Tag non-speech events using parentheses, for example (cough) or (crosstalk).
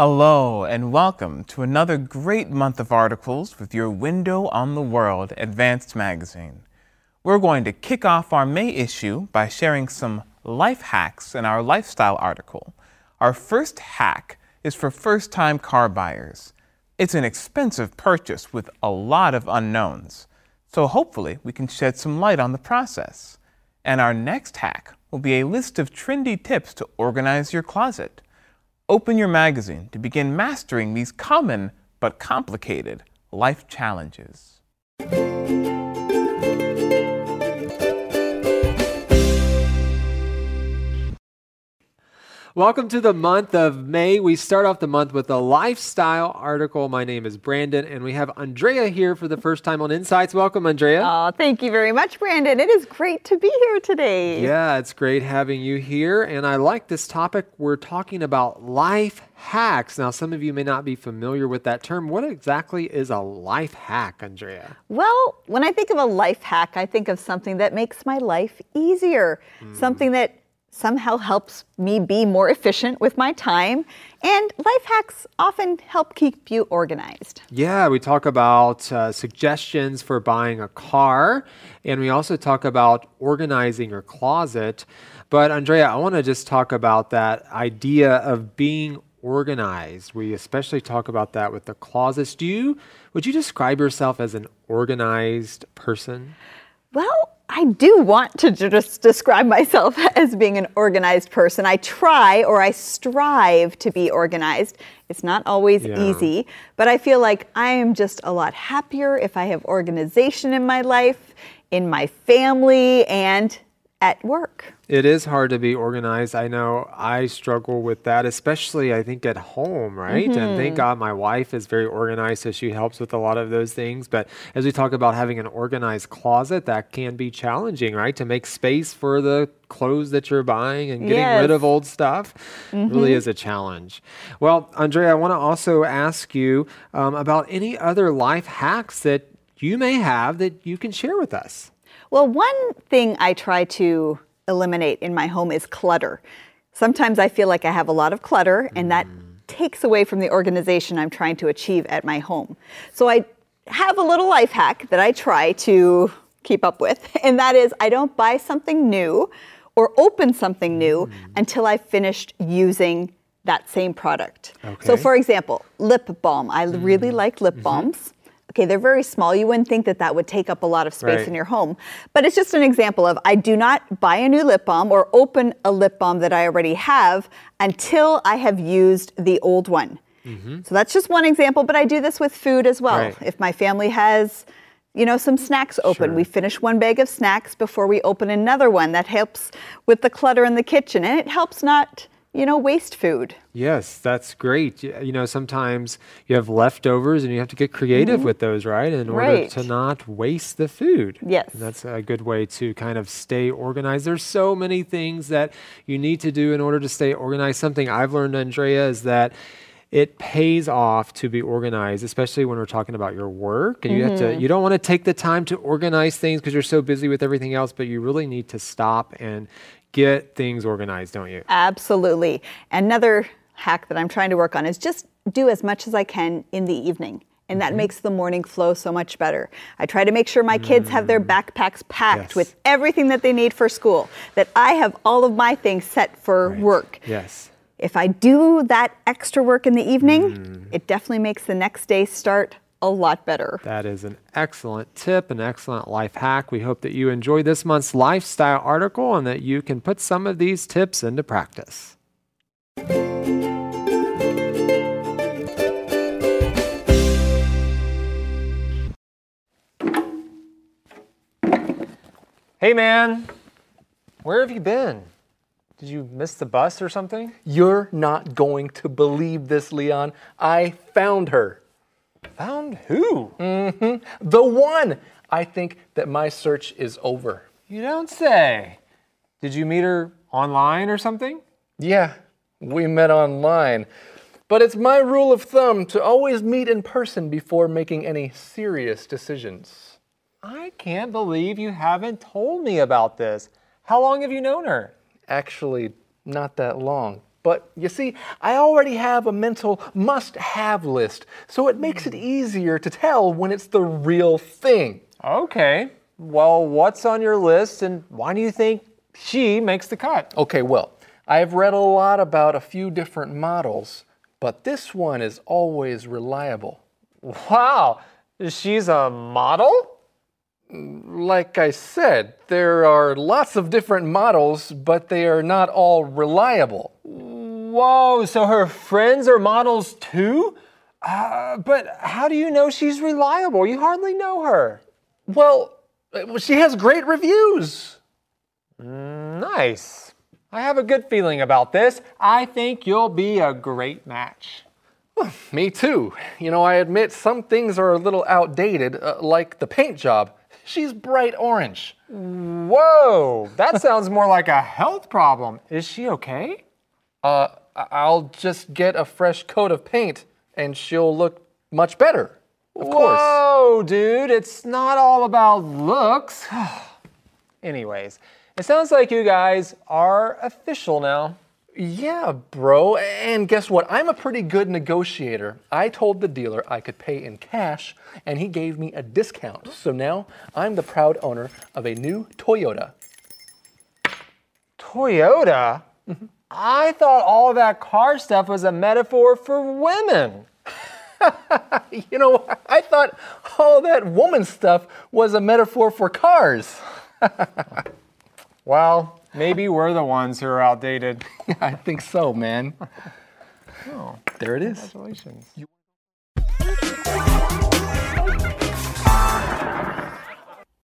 Hello, and welcome to another great month of articles with your window on the world, Advanced Magazine. We're going to kick off our May issue by sharing some life hacks in our lifestyle article. Our first hack is for first time car buyers. It's an expensive purchase with a lot of unknowns, so hopefully we can shed some light on the process. And our next hack will be a list of trendy tips to organize your closet. Open your magazine to begin mastering these common but complicated life challenges. Welcome to the month of May. We start off the month with a lifestyle article. My name is Brandon, and we have Andrea here for the first time on Insights. Welcome, Andrea. Oh, thank you very much, Brandon. It is great to be here today. Yeah, it's great having you here. And I like this topic. We're talking about life hacks. Now, some of you may not be familiar with that term. What exactly is a life hack, Andrea? Well, when I think of a life hack, I think of something that makes my life easier, mm. something that somehow helps me be more efficient with my time. And life hacks often help keep you organized. Yeah, we talk about uh, suggestions for buying a car, and we also talk about organizing your closet. But Andrea, I want to just talk about that idea of being organized. We especially talk about that with the closets. Do you would you describe yourself as an organized person? Well, I do want to just describe myself (laughs) as being an organized person. I try or I strive to be organized. It's not always yeah. easy, but I feel like I am just a lot happier if I have organization in my life, in my family, and at work. It is hard to be organized. I know I struggle with that, especially I think at home, right? Mm-hmm. And thank mm-hmm. God my wife is very organized, so she helps with a lot of those things. But as we talk about having an organized closet, that can be challenging, right? To make space for the clothes that you're buying and getting yes. rid of old stuff mm-hmm. really is a challenge. Well, Andrea, I want to also ask you um, about any other life hacks that you may have that you can share with us. Well, one thing I try to eliminate in my home is clutter. Sometimes I feel like I have a lot of clutter, and that mm. takes away from the organization I'm trying to achieve at my home. So I have a little life hack that I try to keep up with, (laughs) and that is I don't buy something new or open something new mm. until I've finished using that same product. Okay. So, for example, lip balm. I mm. really like lip mm-hmm. balms. Okay, they're very small. You wouldn't think that that would take up a lot of space right. in your home. But it's just an example of I do not buy a new lip balm or open a lip balm that I already have until I have used the old one. Mm-hmm. So that's just one example, but I do this with food as well. Right. If my family has you know, some snacks open. Sure. We finish one bag of snacks before we open another one. That helps with the clutter in the kitchen, and it helps not you know, waste food. Yes, that's great. You know, sometimes you have leftovers and you have to get creative mm-hmm. with those, right? In order right. to not waste the food. Yes. And that's a good way to kind of stay organized. There's so many things that you need to do in order to stay organized. Something I've learned, Andrea, is that it pays off to be organized, especially when we're talking about your work. And you mm-hmm. have to mm-hmm. you don't want to take the time to organize things because you're so busy with everything else, but you really need to stop and get things organized, don't you? Absolutely. Another hack that I'm trying to work on is just do as much as I can in the evening. And that mm-hmm. makes the morning flow so much better. I try to make sure my kids have their mm. backpacks packed yes. with everything that they need for school, that I have all of my things set for right. work. Yes. If I do that extra work in the evening, mm. it definitely makes the next day start a lot better. That is an excellent tip, an excellent life hack. We hope that you enjoy this month's lifestyle article and that you can put some of these tips into practice. Hey man, where have you been? Did you miss the bus or something? You're not going to believe this, Leon. I found her. Found who? Mm-hmm. The one. I think that my search is over. You don't say. Did you meet her online or something? Yeah, we met online. But it's my rule of thumb to always meet in person before making any serious decisions. I can't believe you haven't told me about this. How long have you known her? Actually, not that long. But you see, I already have a mental must have list, so it makes it easier to tell when it's the real thing. Okay. Well, what's on your list and why do you think she makes the cut? Okay, well, I've read a lot about a few different models, but this one is always reliable. Wow. She's a model? Like I said, there are lots of different models, but they are not all reliable. Whoa, so her friends are models too? Uh, but how do you know she's reliable? You hardly know her. Well, she has great reviews. Nice. I have a good feeling about this. I think you'll be a great match. Me too. You know, I admit some things are a little outdated, uh, like the paint job. She's bright orange. Whoa, that (laughs) sounds more like a health problem. Is she okay? Uh, I'll just get a fresh coat of paint and she'll look much better. Of course. Whoa, dude, it's not all about looks. (sighs) Anyways, it sounds like you guys are official now. Yeah, bro. And guess what? I'm a pretty good negotiator. I told the dealer I could pay in cash, and he gave me a discount. So now I'm the proud owner of a new Toyota. Toyota? Mm-hmm. I thought all that car stuff was a metaphor for women. (laughs) You know, I thought all that woman stuff was a metaphor for cars. (laughs) Well, maybe we're the ones who are outdated. (laughs) I think so, man. Oh, There it is. Congratulations.